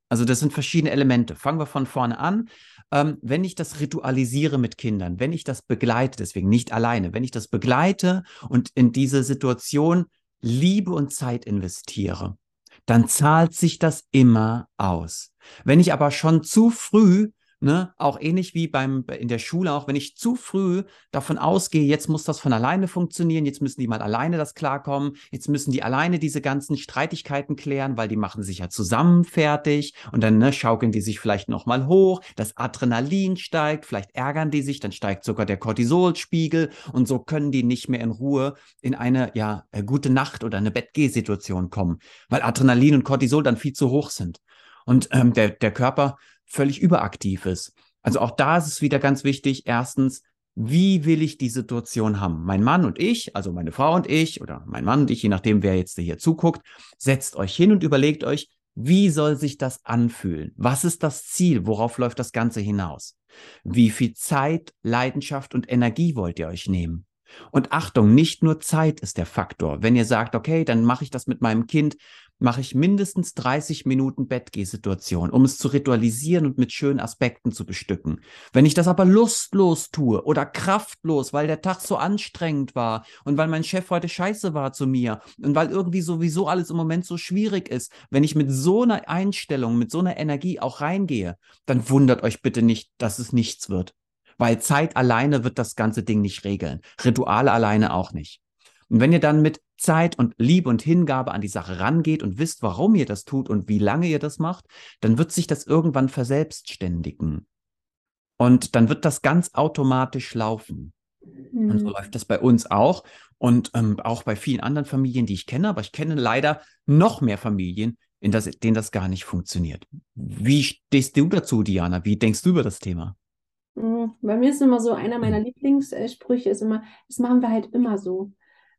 Also das sind verschiedene Elemente. Fangen wir von vorne an. Ähm, wenn ich das ritualisiere mit Kindern, wenn ich das begleite, deswegen nicht alleine, wenn ich das begleite und in diese Situation Liebe und Zeit investiere, dann zahlt sich das immer aus. Wenn ich aber schon zu früh Ne? Auch ähnlich wie beim in der Schule, auch wenn ich zu früh davon ausgehe, jetzt muss das von alleine funktionieren, jetzt müssen die mal alleine das klarkommen, jetzt müssen die alleine diese ganzen Streitigkeiten klären, weil die machen sich ja zusammen fertig und dann ne, schaukeln die sich vielleicht nochmal hoch, das Adrenalin steigt, vielleicht ärgern die sich, dann steigt sogar der Cortisolspiegel und so können die nicht mehr in Ruhe in eine ja äh, gute Nacht oder eine Bettgehsituation kommen, weil Adrenalin und Cortisol dann viel zu hoch sind. Und ähm, der, der Körper völlig überaktiv ist. Also auch da ist es wieder ganz wichtig, erstens, wie will ich die Situation haben? Mein Mann und ich, also meine Frau und ich oder mein Mann und ich, je nachdem, wer jetzt hier zuguckt, setzt euch hin und überlegt euch, wie soll sich das anfühlen? Was ist das Ziel? Worauf läuft das Ganze hinaus? Wie viel Zeit, Leidenschaft und Energie wollt ihr euch nehmen? Und Achtung, nicht nur Zeit ist der Faktor. Wenn ihr sagt, okay, dann mache ich das mit meinem Kind mache ich mindestens 30 Minuten Bettgehsituation, um es zu ritualisieren und mit schönen Aspekten zu bestücken. Wenn ich das aber lustlos tue oder kraftlos, weil der Tag so anstrengend war und weil mein Chef heute scheiße war zu mir und weil irgendwie sowieso alles im Moment so schwierig ist, wenn ich mit so einer Einstellung, mit so einer Energie auch reingehe, dann wundert euch bitte nicht, dass es nichts wird. Weil Zeit alleine wird das ganze Ding nicht regeln. Rituale alleine auch nicht. Und wenn ihr dann mit Zeit und Liebe und Hingabe an die Sache rangeht und wisst, warum ihr das tut und wie lange ihr das macht, dann wird sich das irgendwann verselbstständigen. Und dann wird das ganz automatisch laufen. Mhm. Und so mhm. läuft das bei uns auch und ähm, auch bei vielen anderen Familien, die ich kenne. Aber ich kenne leider noch mehr Familien, in das, denen das gar nicht funktioniert. Wie stehst du dazu, Diana? Wie denkst du über das Thema? Mhm. Bei mir ist immer so, einer meiner Lieblingssprüche ist immer, das machen wir halt immer so.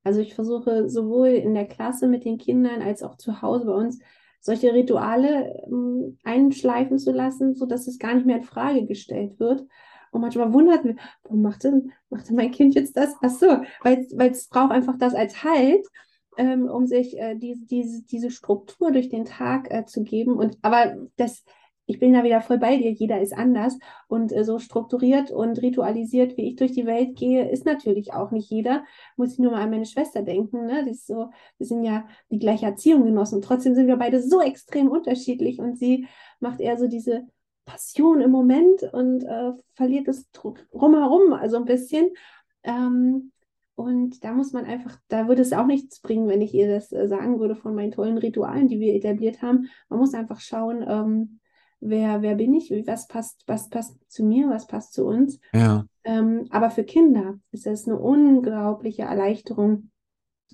Also ich versuche sowohl in der Klasse mit den Kindern als auch zu Hause bei uns solche Rituale ähm, einschleifen zu lassen, sodass es gar nicht mehr in Frage gestellt wird. Und manchmal wundert mich, warum macht denn, macht denn mein Kind jetzt das? Ach so, weil es braucht einfach das als Halt, ähm, um sich äh, die, diese, diese Struktur durch den Tag äh, zu geben. Und aber das ich bin da wieder voll bei dir, jeder ist anders und äh, so strukturiert und ritualisiert, wie ich durch die Welt gehe, ist natürlich auch nicht jeder. Muss ich nur mal an meine Schwester denken, ne? Die ist so, wir sind ja die gleiche Erziehung genossen. Trotzdem sind wir beide so extrem unterschiedlich und sie macht eher so diese Passion im Moment und äh, verliert es drumherum, also ein bisschen. Ähm, und da muss man einfach, da würde es auch nichts bringen, wenn ich ihr das äh, sagen würde von meinen tollen Ritualen, die wir etabliert haben. Man muss einfach schauen, ähm, wer, wer bin ich, was passt, was passt zu mir, was passt zu uns. Ja. Ähm, aber für Kinder ist das eine unglaubliche Erleichterung.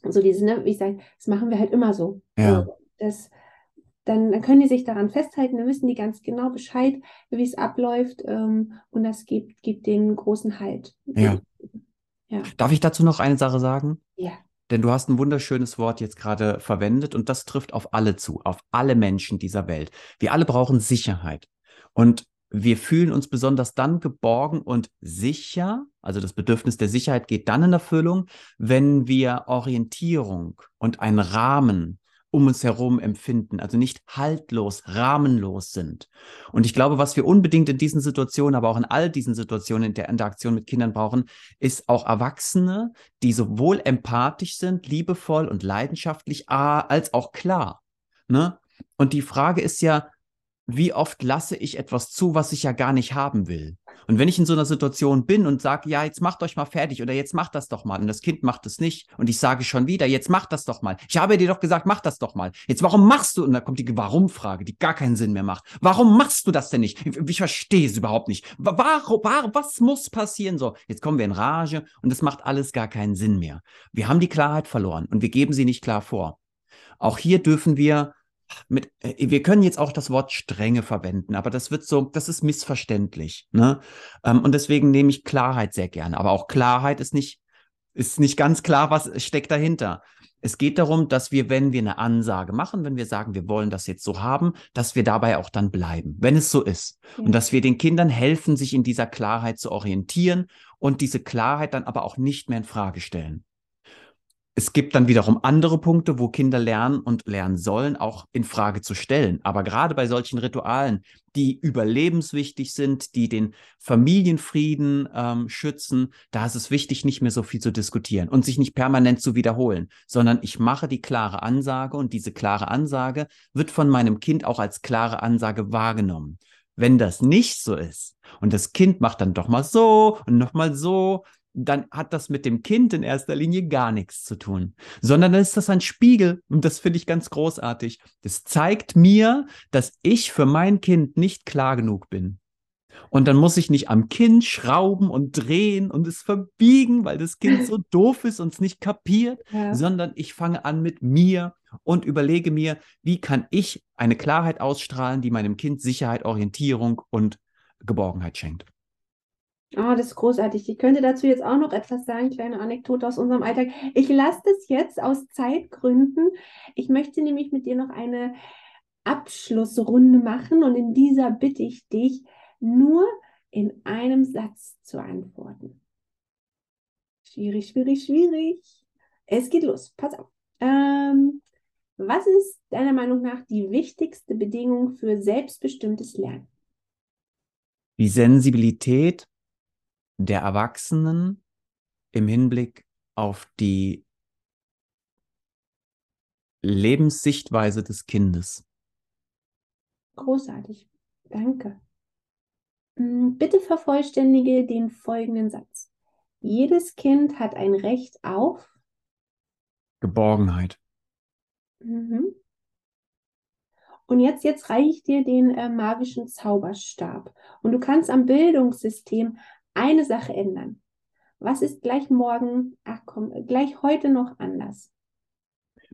So diese, ne, wie ich sage, das machen wir halt immer so. Ja. das, dann, dann können die sich daran festhalten, dann wissen die ganz genau Bescheid, wie es abläuft ähm, und das gibt, gibt den großen Halt. Ja. ja. Darf ich dazu noch eine Sache sagen? Ja. Denn du hast ein wunderschönes Wort jetzt gerade verwendet und das trifft auf alle zu, auf alle Menschen dieser Welt. Wir alle brauchen Sicherheit. Und wir fühlen uns besonders dann geborgen und sicher, also das Bedürfnis der Sicherheit geht dann in Erfüllung, wenn wir Orientierung und einen Rahmen um uns herum empfinden, also nicht haltlos, rahmenlos sind. Und ich glaube, was wir unbedingt in diesen Situationen, aber auch in all diesen Situationen in der Interaktion mit Kindern brauchen, ist auch Erwachsene, die sowohl empathisch sind, liebevoll und leidenschaftlich, als auch klar. Ne? Und die Frage ist ja, wie oft lasse ich etwas zu, was ich ja gar nicht haben will? Und wenn ich in so einer Situation bin und sage, ja, jetzt macht euch mal fertig oder jetzt macht das doch mal und das Kind macht es nicht und ich sage schon wieder, jetzt macht das doch mal. Ich habe dir doch gesagt, mach das doch mal. Jetzt warum machst du? Und da kommt die Warum-Frage, die gar keinen Sinn mehr macht. Warum machst du das denn nicht? Ich, ich verstehe es überhaupt nicht. Warum, warum, was muss passieren? So, jetzt kommen wir in Rage und es macht alles gar keinen Sinn mehr. Wir haben die Klarheit verloren und wir geben sie nicht klar vor. Auch hier dürfen wir mit, äh, wir können jetzt auch das Wort Strenge verwenden, aber das wird so, das ist missverständlich. Ne? Ähm, und deswegen nehme ich Klarheit sehr gerne. Aber auch Klarheit ist nicht, ist nicht ganz klar, was steckt dahinter. Es geht darum, dass wir, wenn wir eine Ansage machen, wenn wir sagen, wir wollen das jetzt so haben, dass wir dabei auch dann bleiben, wenn es so ist. Ja. Und dass wir den Kindern helfen, sich in dieser Klarheit zu orientieren und diese Klarheit dann aber auch nicht mehr in Frage stellen. Es gibt dann wiederum andere Punkte, wo Kinder lernen und lernen sollen, auch in Frage zu stellen. Aber gerade bei solchen Ritualen, die überlebenswichtig sind, die den Familienfrieden ähm, schützen, da ist es wichtig, nicht mehr so viel zu diskutieren und sich nicht permanent zu wiederholen, sondern ich mache die klare Ansage und diese klare Ansage wird von meinem Kind auch als klare Ansage wahrgenommen. Wenn das nicht so ist und das Kind macht dann doch mal so und noch mal so, dann hat das mit dem Kind in erster Linie gar nichts zu tun, sondern dann ist das ein Spiegel und das finde ich ganz großartig. Das zeigt mir, dass ich für mein Kind nicht klar genug bin. Und dann muss ich nicht am Kind schrauben und drehen und es verbiegen, weil das Kind so doof ist und es nicht kapiert, ja. sondern ich fange an mit mir und überlege mir, wie kann ich eine Klarheit ausstrahlen, die meinem Kind Sicherheit, Orientierung und Geborgenheit schenkt. Oh, das ist großartig. Ich könnte dazu jetzt auch noch etwas sagen, kleine Anekdote aus unserem Alltag. Ich lasse das jetzt aus Zeitgründen. Ich möchte nämlich mit dir noch eine Abschlussrunde machen und in dieser bitte ich dich, nur in einem Satz zu antworten. Schwierig, schwierig, schwierig. Es geht los. Pass auf. Ähm, was ist deiner Meinung nach die wichtigste Bedingung für selbstbestimmtes Lernen? Die Sensibilität der Erwachsenen im Hinblick auf die Lebenssichtweise des Kindes. Großartig. Danke. Hm, bitte vervollständige den folgenden Satz. Jedes Kind hat ein Recht auf Geborgenheit. Mhm. Und jetzt, jetzt reiche ich dir den äh, magischen Zauberstab. Und du kannst am Bildungssystem eine Sache ändern. Was ist gleich morgen, ach komm, gleich heute noch anders?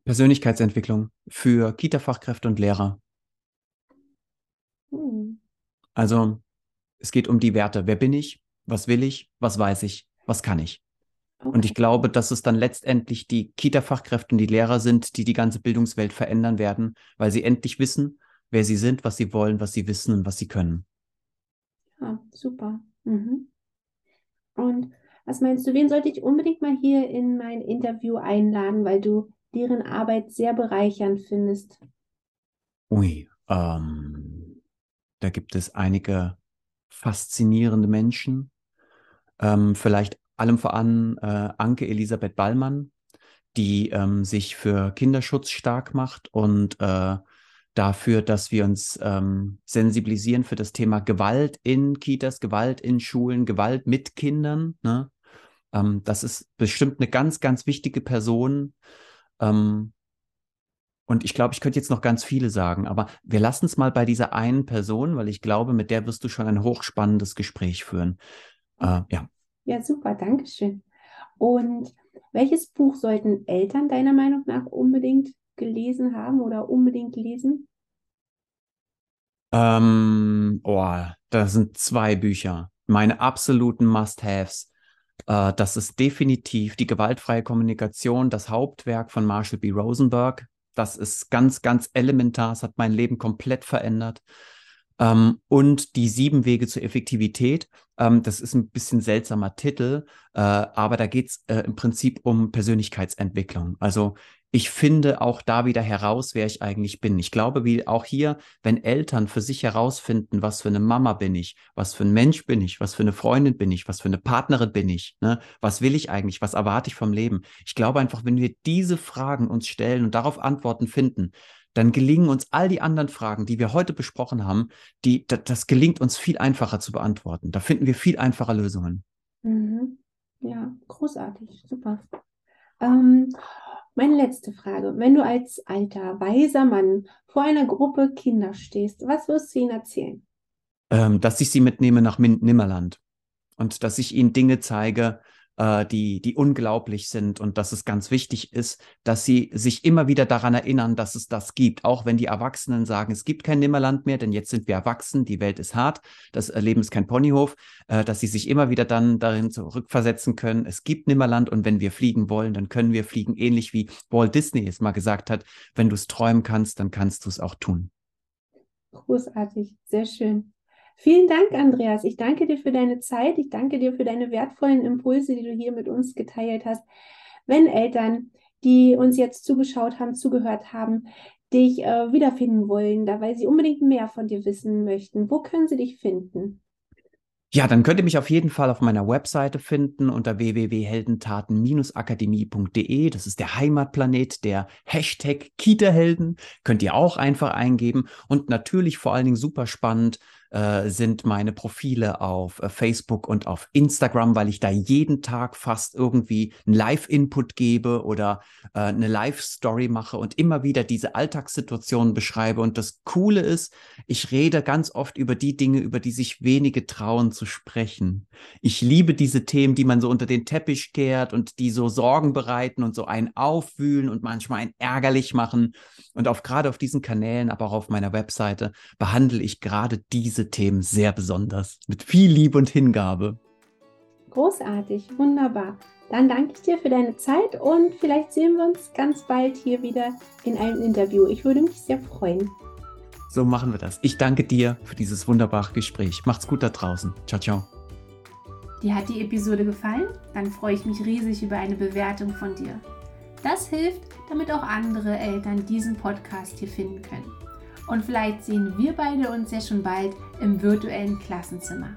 Persönlichkeitsentwicklung für Kita-Fachkräfte und Lehrer. Hm. Also es geht um die Werte. Wer bin ich? Was will ich? Was weiß ich? Was kann ich? Okay. Und ich glaube, dass es dann letztendlich die Kita-Fachkräfte und die Lehrer sind, die die ganze Bildungswelt verändern werden, weil sie endlich wissen, wer sie sind, was sie wollen, was sie wissen und was sie können. Ja, super. Mhm. Und was meinst du, wen sollte ich unbedingt mal hier in mein Interview einladen, weil du deren Arbeit sehr bereichernd findest? Ui, ähm, da gibt es einige faszinierende Menschen. Ähm, vielleicht allem voran äh, Anke Elisabeth Ballmann, die ähm, sich für Kinderschutz stark macht und äh, dafür, dass wir uns ähm, sensibilisieren für das Thema Gewalt in Kitas, Gewalt in Schulen, Gewalt mit Kindern. Ne? Ähm, das ist bestimmt eine ganz, ganz wichtige Person. Ähm, und ich glaube, ich könnte jetzt noch ganz viele sagen, aber wir lassen es mal bei dieser einen Person, weil ich glaube, mit der wirst du schon ein hochspannendes Gespräch führen. Äh, ja. Ja, super, danke schön. Und welches Buch sollten Eltern deiner Meinung nach unbedingt gelesen haben oder unbedingt lesen? Ähm, oh, das sind zwei Bücher. Meine absoluten Must-Haves. Äh, das ist definitiv die gewaltfreie Kommunikation, das Hauptwerk von Marshall B. Rosenberg. Das ist ganz, ganz elementar. Es hat mein Leben komplett verändert. Ähm, und die sieben Wege zur Effektivität. Ähm, das ist ein bisschen seltsamer Titel, äh, aber da geht es äh, im Prinzip um Persönlichkeitsentwicklung. Also ich finde auch da wieder heraus, wer ich eigentlich bin. Ich glaube, wie auch hier, wenn Eltern für sich herausfinden, was für eine Mama bin ich, was für ein Mensch bin ich, was für eine Freundin bin ich, was für eine Partnerin bin ich, ne? was will ich eigentlich, was erwarte ich vom Leben. Ich glaube einfach, wenn wir diese Fragen uns stellen und darauf Antworten finden, dann gelingen uns all die anderen Fragen, die wir heute besprochen haben, die, das, das gelingt uns viel einfacher zu beantworten. Da finden wir viel einfacher Lösungen. Mhm. Ja, großartig, super. Ähm, meine letzte Frage. Wenn du als alter, weiser Mann vor einer Gruppe Kinder stehst, was wirst du ihnen erzählen? Ähm, dass ich sie mitnehme nach Nimmerland und dass ich ihnen Dinge zeige, äh, die, die unglaublich sind und dass es ganz wichtig ist, dass sie sich immer wieder daran erinnern, dass es das gibt. Auch wenn die Erwachsenen sagen, es gibt kein Nimmerland mehr, denn jetzt sind wir erwachsen, die Welt ist hart, das Leben ist kein Ponyhof, äh, dass sie sich immer wieder dann darin zurückversetzen können, es gibt Nimmerland und wenn wir fliegen wollen, dann können wir fliegen, ähnlich wie Walt Disney es mal gesagt hat, wenn du es träumen kannst, dann kannst du es auch tun. Großartig, sehr schön. Vielen Dank, Andreas. Ich danke dir für deine Zeit. Ich danke dir für deine wertvollen Impulse, die du hier mit uns geteilt hast. Wenn Eltern die uns jetzt zugeschaut haben, zugehört haben, dich äh, wiederfinden wollen, da weil sie unbedingt mehr von dir wissen möchten, wo können sie dich finden? Ja, dann könnt ihr mich auf jeden Fall auf meiner Webseite finden unter www.heldentaten-akademie.de. Das ist der Heimatplanet der Hashtag Kita-Helden. Könnt ihr auch einfach eingeben. Und natürlich vor allen Dingen super spannend äh, sind meine Profile auf äh, Facebook und auf Instagram, weil ich da jeden Tag fast irgendwie einen Live-Input gebe oder äh, eine Live-Story mache und immer wieder diese Alltagssituationen beschreibe. Und das Coole ist, ich rede ganz oft über die Dinge, über die sich wenige trauen zu sprechen. Ich liebe diese Themen, die man so unter den Teppich kehrt und die so Sorgen bereiten und so einen aufwühlen und manchmal einen ärgerlich machen. Und auf gerade auf diesen Kanälen, aber auch auf meiner Webseite behandle ich gerade diese diese Themen sehr besonders, mit viel Liebe und Hingabe. Großartig, wunderbar. Dann danke ich dir für deine Zeit und vielleicht sehen wir uns ganz bald hier wieder in einem Interview. Ich würde mich sehr freuen. So machen wir das. Ich danke dir für dieses wunderbare Gespräch. Macht's gut da draußen. Ciao, ciao. Dir hat die Episode gefallen? Dann freue ich mich riesig über eine Bewertung von dir. Das hilft, damit auch andere Eltern diesen Podcast hier finden können. Und vielleicht sehen wir beide uns ja schon bald im virtuellen Klassenzimmer.